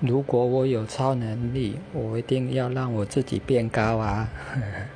如果我有超能力，我一定要让我自己变高啊。